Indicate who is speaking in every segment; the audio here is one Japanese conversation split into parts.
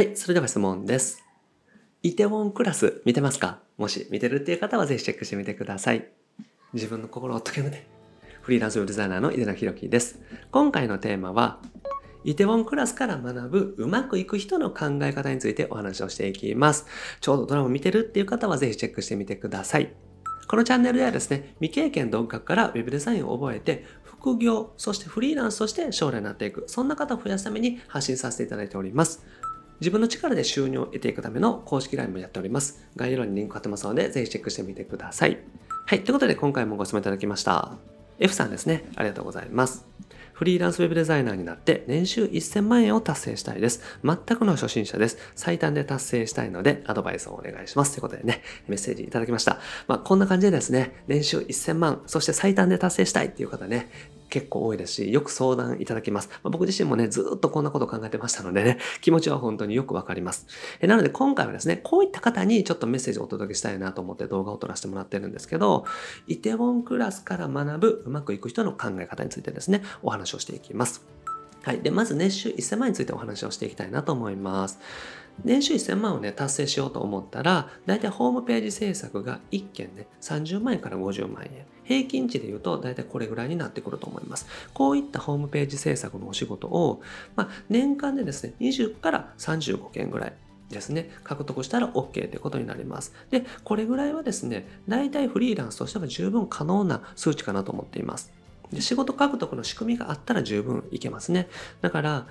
Speaker 1: はい、それでは質問です。イテウォンクラス見てますか？もし見てるっていう方はぜひチェックしてみてください。自分の心を解けぬで。フリーランスウェブデザイナーの井出野博樹です。今回のテーマは、イテウォンクラスから学ぶうまくいく人の考え方についてお話をしていきます。ちょうどドラマ見てるっていう方はぜひチェックしてみてください。このチャンネルではですね、未経験独学からウェブデザインを覚えて、副業、そしてフリーランスとして将来になっていく、そんな方を増やすために発信させていただいております。自分の力で収入を得ていくための公式 LINE もやっております。概要欄にリンク貼ってますので、ぜひチェックしてみてください。はい、ということで今回もご質問いただきました。F さんですね。ありがとうございます。フリーランスウェブデザイナーになって年収1000万円を達成したいです。全くの初心者です。最短で達成したいのでアドバイスをお願いします。ということでね、メッセージいただきました。まあ、こんな感じでですね、年収1000万、そして最短で達成したいっていう方ね、結構多いですし、よく相談いただきます。まあ、僕自身もね、ずっとこんなこと考えてましたのでね、気持ちは本当によくわかります。えなので今回はですね、こういった方にちょっとメッセージをお届けしたいなと思って動画を撮らせてもらってるんですけど、イテウォンクラスから学ぶうまくいく人の考え方についてですね、お話をしていきます。はい。で、まず年収1000万についてお話をしていきたいなと思います。年収1000万をね、達成しようと思ったら、だいたいホームページ制作が1件ね、30万円から50万円。平均値で言うと、だいたいこれぐらいになってくると思います。こういったホームページ制作のお仕事を、まあ、年間でですね、20から35件ぐらいですね、獲得したら OK ということになります。で、これぐらいはですね、大体フリーランスとしては十分可能な数値かなと思っています。で仕事獲得の仕組みがあったら十分いけますね。だから、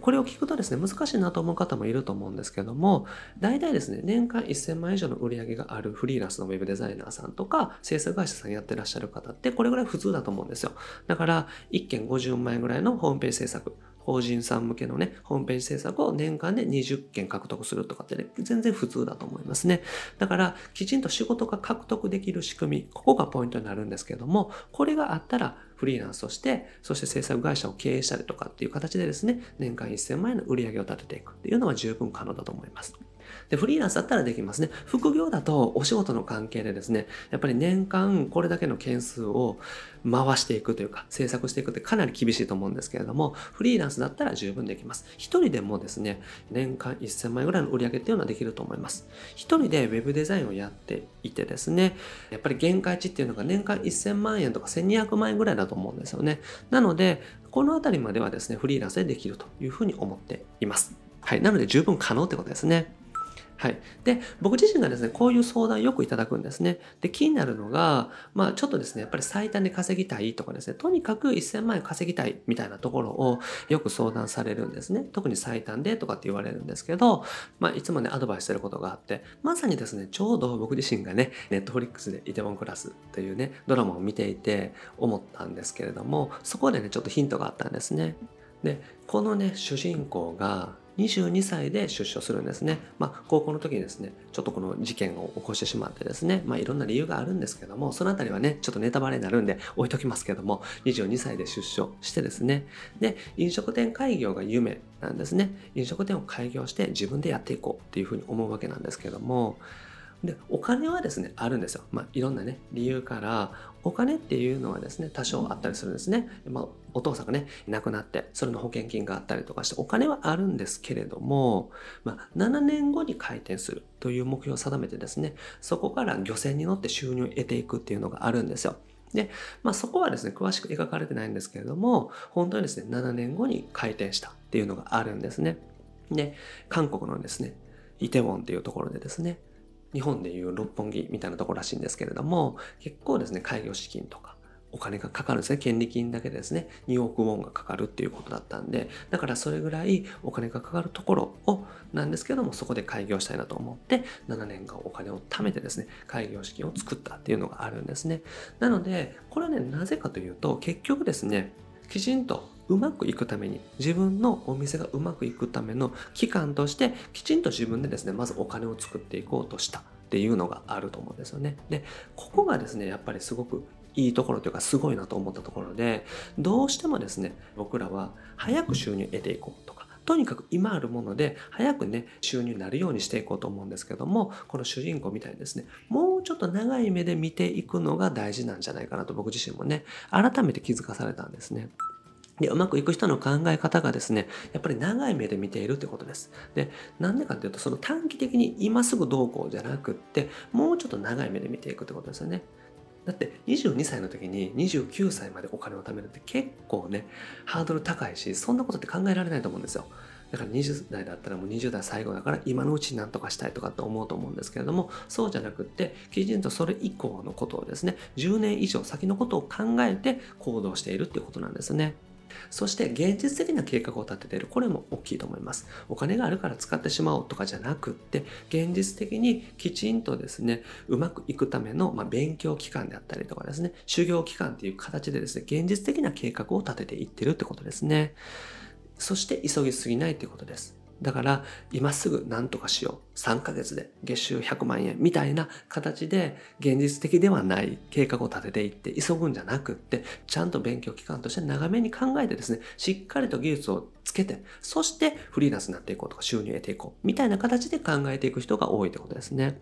Speaker 1: これを聞くとですね、難しいなと思う方もいると思うんですけども、大体ですね、年間1000万以上の売り上げがあるフリーランスのウェブデザイナーさんとか、制作会社さんやってらっしゃる方って、これぐらい普通だと思うんですよ。だから、1件50万円ぐらいのホームページ制作、法人さん向けのね、ホームページ制作を年間で20件獲得するとかってね、全然普通だと思いますね。だから、きちんと仕事が獲得できる仕組み、ここがポイントになるんですけども、これがあったら、フリーランスとして、そして制作会社を経営したりとかっていう形でですね、年間1000万円の売り上げを立てていくっていうのは十分可能だと思います。で、フリーランスだったらできますね。副業だとお仕事の関係でですね、やっぱり年間これだけの件数を回していくというか、制作していくってかなり厳しいと思うんですけれども、フリーランスだったら十分できます。一人でもですね、年間1000万円ぐらいの売り上げっていうのはできると思います。一人でウェブデザインをやっていてですね、やっぱり限界値っていうのが年間1000万円とか1200万円ぐらいだと思うんですよね。なので、このあたりまではですね、フリーランスでできるというふうに思っています。はい。なので十分可能ってことですね。はい。で、僕自身がですね、こういう相談よくいただくんですね。で、気になるのが、まあちょっとですね、やっぱり最短で稼ぎたいとかですね、とにかく1000万円稼ぎたいみたいなところをよく相談されるんですね。特に最短でとかって言われるんですけど、まあいつもね、アドバイスしてることがあって、まさにですね、ちょうど僕自身がね、ネットフリックスでイテウォンクラスというね、ドラマを見ていて思ったんですけれども、そこでね、ちょっとヒントがあったんですね。で、このね、主人公が22歳で出所するんですね。まあ、高校の時にですね、ちょっとこの事件を起こしてしまってですね、まあ、いろんな理由があるんですけども、そのあたりはね、ちょっとネタバレになるんで置いときますけども、22歳で出所してですね、で、飲食店開業が夢なんですね。飲食店を開業して自分でやっていこうっていうふうに思うわけなんですけども、で、お金はですね、あるんですよ。まあ、いろんなね、理由から、お金っていうのはですね、多少あったりするんですね。まあ、お父さんがね、いなくなって、それの保険金があったりとかして、お金はあるんですけれども、まあ、7年後に開店するという目標を定めてですね、そこから漁船に乗って収入を得ていくっていうのがあるんですよ。で、まあ、そこはですね、詳しく描かれてないんですけれども、本当にですね、7年後に開店したっていうのがあるんですね。で、韓国のですね、イテウォンっていうところでですね、日本でいう六本木みたいなところらしいんですけれども、結構ですね、開業資金とか、お金がかかるんですね。権利金だけですね、2億ウォンがかかるっていうことだったんで、だからそれぐらいお金がかかるところを、なんですけども、そこで開業したいなと思って、7年間お金を貯めてですね、開業資金を作ったっていうのがあるんですね。なので、これはね、なぜかというと、結局ですね、きちんとうまくいくために自分のお店がうまくいくための期間としてきちんと自分でですねまずお金を作っていこうとしたっていうのがあると思うんですよね。でここがですねやっぱりすごくいいところというかすごいなと思ったところでどうしてもですね僕らは早く収入得ていこうとかとにかく今あるもので早くね収入になるようにしていこうと思うんですけどもこの主人公みたいにですねもうちょっと長い目で見ていくのが大事なんじゃないかなと僕自身もね改めて気づかされたんですね。で、うまくいく人の考え方がですね、やっぱり長い目で見ているってことです。で、なんでかっていうと、その短期的に今すぐどうこうじゃなくって、もうちょっと長い目で見ていくってことですよね。だって22歳の時に29歳までお金を貯めるって結構ね、ハードル高いし、そんなことって考えられないと思うんですよ。だから20代だったらもう20代最後だから今のうちに何とかしたいとかって思うと思うんですけれどもそうじゃなくってきちんとそれ以降のことをですね10年以上先のことを考えて行動しているっていうことなんですね。そして現実的な計画を立てている。これも大きいと思います。お金があるから使ってしまおうとかじゃなくって、現実的にきちんとですね、うまくいくための、まあ、勉強期間であったりとかですね、修行期間っていう形でですね、現実的な計画を立てていってるってことですね。そして急ぎすぎないっていうことです。だから、今すぐ何とかしよう。3ヶ月で月収100万円みたいな形で現実的ではない計画を立てていって急ぐんじゃなくって、ちゃんと勉強期間として長めに考えてですね、しっかりと技術をつけて、そしてフリーランスになっていこうとか収入を得ていこうみたいな形で考えていく人が多いってことですね。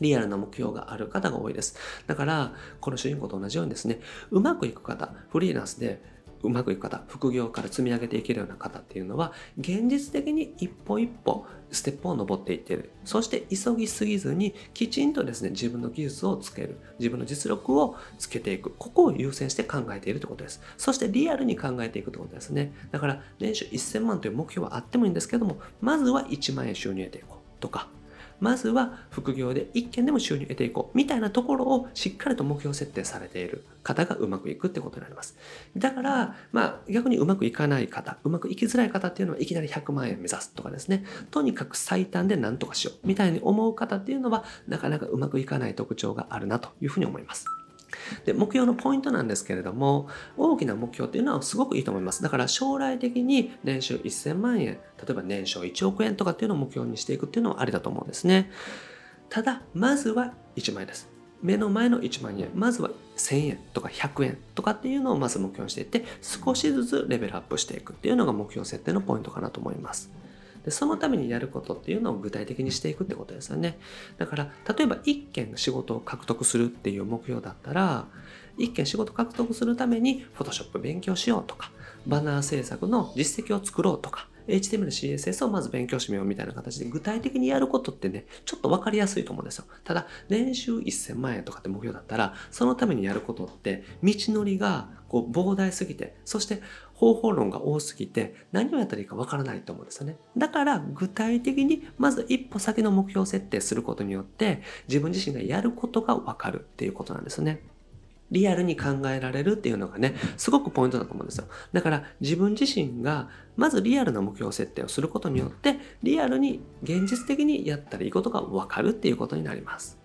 Speaker 1: リアルな目標がある方が多いです。だから、この主人公と同じようにですね、うまくいく方、フリーランスでうまくいく方、副業から積み上げていけるような方っていうのは、現実的に一歩一歩ステップを登っていってる。そして急ぎすぎずに、きちんとですね、自分の技術をつける。自分の実力をつけていく。ここを優先して考えているということです。そしてリアルに考えていくということですね。だから、年収1000万という目標はあってもいいんですけども、まずは1万円収入得ていこうとか、まずは副業で1件でも収入を得ていこうみたいなところをしっかりと目標設定されている方がうまくいくってことになります。だから、まあ逆にうまくいかない方、うまくいきづらい方っていうのはいきなり100万円目指すとかですね、とにかく最短で何とかしようみたいに思う方っていうのはなかなかうまくいかない特徴があるなというふうに思います。で、目標のポイントなんですけれども、大きな目標っていうのはすごくいいと思います。だから将来的に年収1000万円、例えば年商1億円とかっていうのを目標にしていくっていうのはありだと思うんですね。ただ、まずは1万円です。目の前の1万円、まずは1000円とか100円とかっていうのをまず目標にしていって、少しずつレベルアップしていくっていうのが目標設定のポイントかなと思います。でそのためにやることっていうのを具体的にしていくってことですよねだから例えば1件仕事を獲得するっていう目標だったら1件仕事獲得するために Photoshop 勉強しようとかバナー制作の実績を作ろうとか HTML、CSS をまず勉強しみようみたいな形で具体的にやることってね、ちょっと分かりやすいと思うんですよ。ただ、年収1000万円とかって目標だったら、そのためにやることって、道のりがこう膨大すぎて、そして方法論が多すぎて、何をやったらいいか分からないと思うんですよね。だから、具体的にまず一歩先の目標設定することによって、自分自身がやることが分かるっていうことなんですね。リアルに考えられるっていうのがね、すごくポイントだと思うんですよ。だから自分自身がまずリアルな目標設定をすることによって、リアルに現実的にやったらいいことがわかるっていうことになります。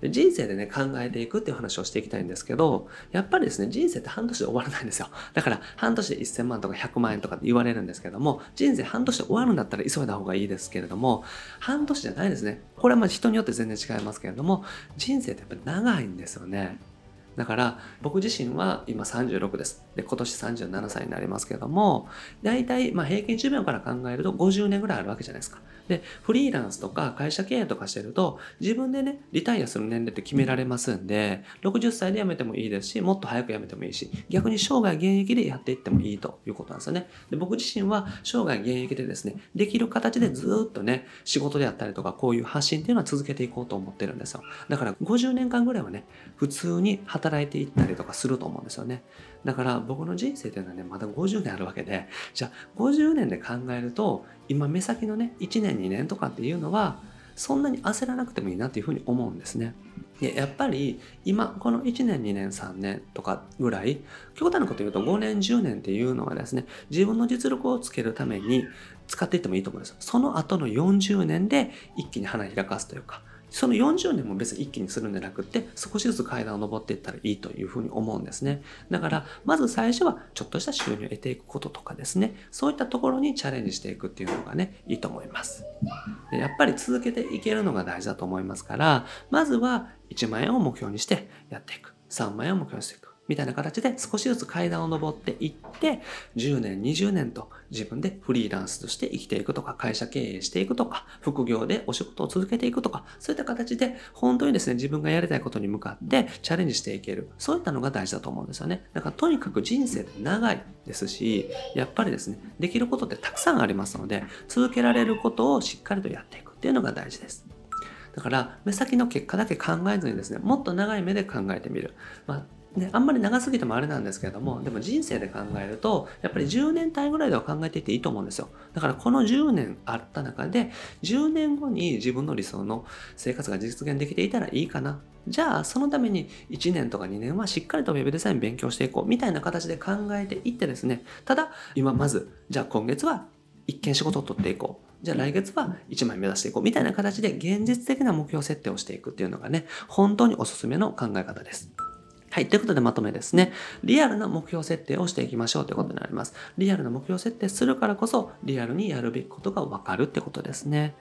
Speaker 1: で人生でね、考えていくっていう話をしていきたいんですけど、やっぱりですね、人生って半年で終わらないんですよ。だから、半年で1000万とか100万円とかって言われるんですけども、人生半年で終わるんだったら急いだ方がいいですけれども、半年じゃないですね。これはまあ人によって全然違いますけれども、人生ってやっぱり長いんですよね。だから僕自身は今36です。で、今年37歳になりますけども、大体まあ平均寿命から考えると50年ぐらいあるわけじゃないですか。で、フリーランスとか会社経営とかしてると、自分でね、リタイアする年齢って決められますんで、60歳で辞めてもいいですし、もっと早く辞めてもいいし、逆に生涯現役でやっていってもいいということなんですよね。で僕自身は生涯現役でですね、できる形でずっとね、仕事であったりとか、こういう発信っていうのは続けていこうと思ってるんですよ。だから50年間ぐらいはね、普通に働働いていったりとかすると思うんですよね。だから僕の人生というのはね、まだ50年あるわけで、じゃあ50年で考えると、今目先のね、1年2年とかっていうのは、そんなに焦らなくてもいいなっていうふうに思うんですね。でやっぱり今この1年2年3年とかぐらい極端なこと言うと5年10年っていうのはですね自分の実力をつけるために使っていってもいいと思うんですその後の40年で一気に花開かすというかその40年も別に一気にするんじゃなくって、少しずつ階段を登っていったらいいというふうに思うんですね。だから、まず最初はちょっとした収入を得ていくこととかですね、そういったところにチャレンジしていくっていうのがね、いいと思います。でやっぱり続けていけるのが大事だと思いますから、まずは1万円を目標にしてやっていく。3万円を目標にしていく。みたいな形で少しずつ階段を上っていって、10年、20年と自分でフリーランスとして生きていくとか、会社経営していくとか、副業でお仕事を続けていくとか、そういった形で本当にですね、自分がやりたいことに向かってチャレンジしていける。そういったのが大事だと思うんですよね。だからとにかく人生って長いですし、やっぱりですね、できることってたくさんありますので、続けられることをしっかりとやっていくっていうのが大事です。だから、目先の結果だけ考えずにですね、もっと長い目で考えてみる。まあね、あんまり長すぎてもあれなんですけれども、でも人生で考えると、やっぱり10年単位ぐらいでは考えていっていいと思うんですよ。だからこの10年あった中で、10年後に自分の理想の生活が実現できていたらいいかな。じゃあ、そのために1年とか2年はしっかりと Web デザイン勉強していこう、みたいな形で考えていってですね、ただ、今まず、じゃあ今月は一件仕事を取っていこう。じゃあ来月は1枚目指していこう。みたいな形で現実的な目標設定をしていくっていうのがね、本当におすすめの考え方です。はい。ということでまとめですね。リアルな目標設定をしていきましょうということになります。リアルな目標設定するからこそ、リアルにやるべきことがわかるってことですね。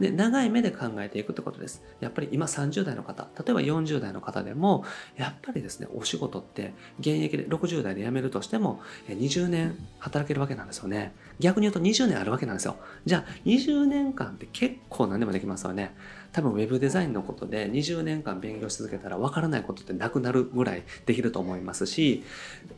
Speaker 1: で、長い目で考えていくってことです。やっぱり今30代の方、例えば40代の方でも、やっぱりですね、お仕事って現役で60代で辞めるとしても、20年働けるわけなんですよね。逆に言うと20年あるわけなんですよ。じゃあ、20年間って結構何でもできますよね。多分 web デザインのことで20年間勉強し続けたら分からないことってなくなるぐらいできると思いますし、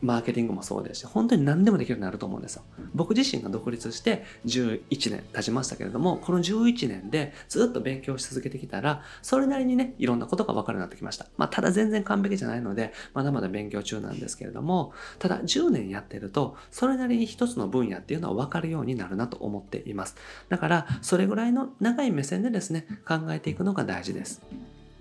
Speaker 1: マーケティングもそうですし、本当に何でもできるようになると思うんですよ。僕自身が独立して11年経ちましたけれども、この11年でずっと勉強し続けてきたら、それなりにね、いろんなことが分かるようになってきました。まあ、ただ全然完璧じゃないので、まだまだ勉強中なんですけれども、ただ10年やってると、それなりに一つの分野っていうのは分かるようになるなと思っています。だから、それぐらいの長い目線でですね、考えていくのが大事です。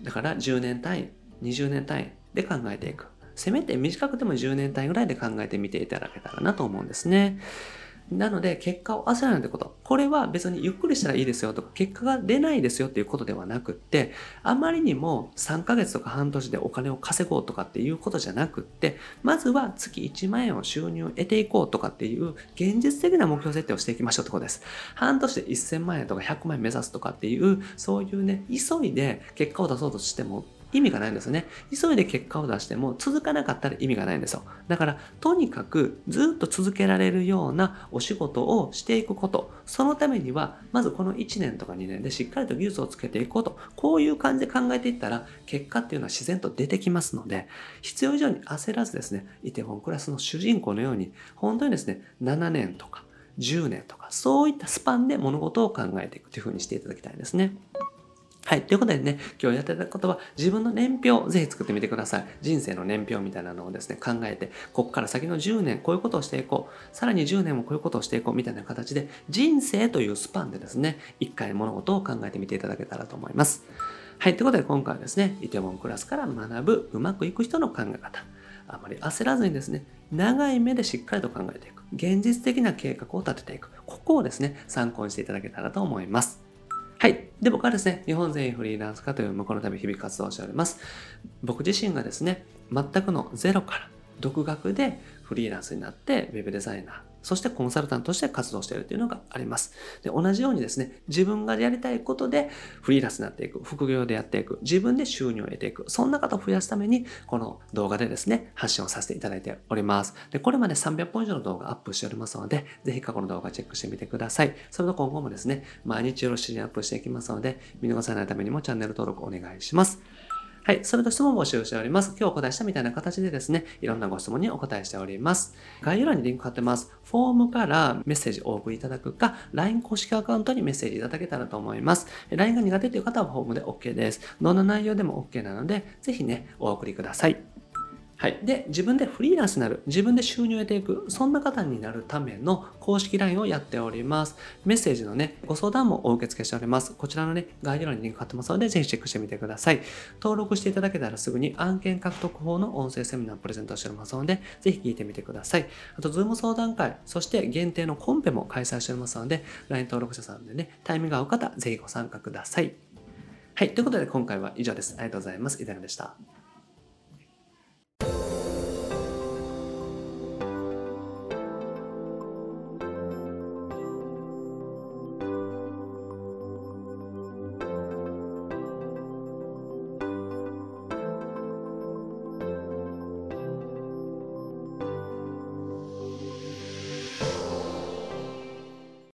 Speaker 1: だから10年単位、20年単位で考えていく。せめて短くても10年単位ぐらいで考えてみていただけたらなと思うんですね。なので、結果を焦らないってこと。これは別にゆっくりしたらいいですよとか、結果が出ないですよっていうことではなくって、あまりにも3ヶ月とか半年でお金を稼ごうとかっていうことじゃなくって、まずは月1万円を収入を得ていこうとかっていう現実的な目標設定をしていきましょうってことです。半年で1000万円とか100万円目指すとかっていう、そういうね、急いで結果を出そうとしても意味がないんですよね。急いで結果を出しても続かなかったら意味がないんですよ。だから、とにかくずっと続けられるようなお仕事をしていくこと。そのためには、まずこの1年とか2年でしっかりと技術をつけていくこと。こういう感じで考えていったら、結果っていうのは自然と出てきますので、必要以上に焦らずですね、イテウォンクラスの主人公のように、本当にですね、7年とか10年とか、そういったスパンで物事を考えていくというふうにしていただきたいですね。はい。ということでね、今日やってたことは自分の年表をぜひ作ってみてください。人生の年表みたいなのをですね、考えて、ここから先の10年、こういうことをしていこう。さらに10年もこういうことをしていこうみたいな形で、人生というスパンでですね、一回物事を考えてみていただけたらと思います。はい。ということで今回はですね、イテモンクラスから学ぶうまくいく人の考え方。あまり焦らずにですね、長い目でしっかりと考えていく。現実的な計画を立てていく。ここをですね、参考にしていただけたらと思います。はい。で、僕はですね、日本全員フリーランス化という向こうのため日々活動しております。僕自身がですね、全くのゼロから独学でフリーランスになって、ウェブデザイナー、そしてコンサルタントとして活動しているというのがあります。で、同じようにですね、自分がやりたいことでフリーランスになっていく、副業でやっていく、自分で収入を得ていく、そんな方を増やすために、この動画でですね、発信をさせていただいております。で、これまで300本以上の動画アップしておりますので、ぜひ過去の動画チェックしてみてください。それと今後もですね、毎日よろしくアップしていきますので、見逃さないためにもチャンネル登録お願いします。はい。それと質問募集しております。今日お答えしたみたいな形でですね、いろんなご質問にお答えしております。概要欄にリンク貼ってます。フォームからメッセージをお送りいただくか、LINE 公式アカウントにメッセージいただけたらと思います。LINE が苦手という方はフォームで OK です。どんな内容でも OK なので、ぜひね、お送りください。はい。で、自分でフリーランスになる、自分で収入を得ていく、そんな方になるための公式 LINE をやっております。メッセージのね、ご相談もお受け付けしております。こちらのね、概要欄にリンク貼ってますので、ぜひチェックしてみてください。登録していただけたらすぐに案件獲得法の音声セミナープレゼントしておりますので、ぜひ聞いてみてください。あと、ズーム相談会、そして限定のコンペも開催しておりますので、LINE 登録者さんでね、タイミングが合う方、ぜひご参加ください。はい。ということで今回は以上です。ありがとうございます。いただでした。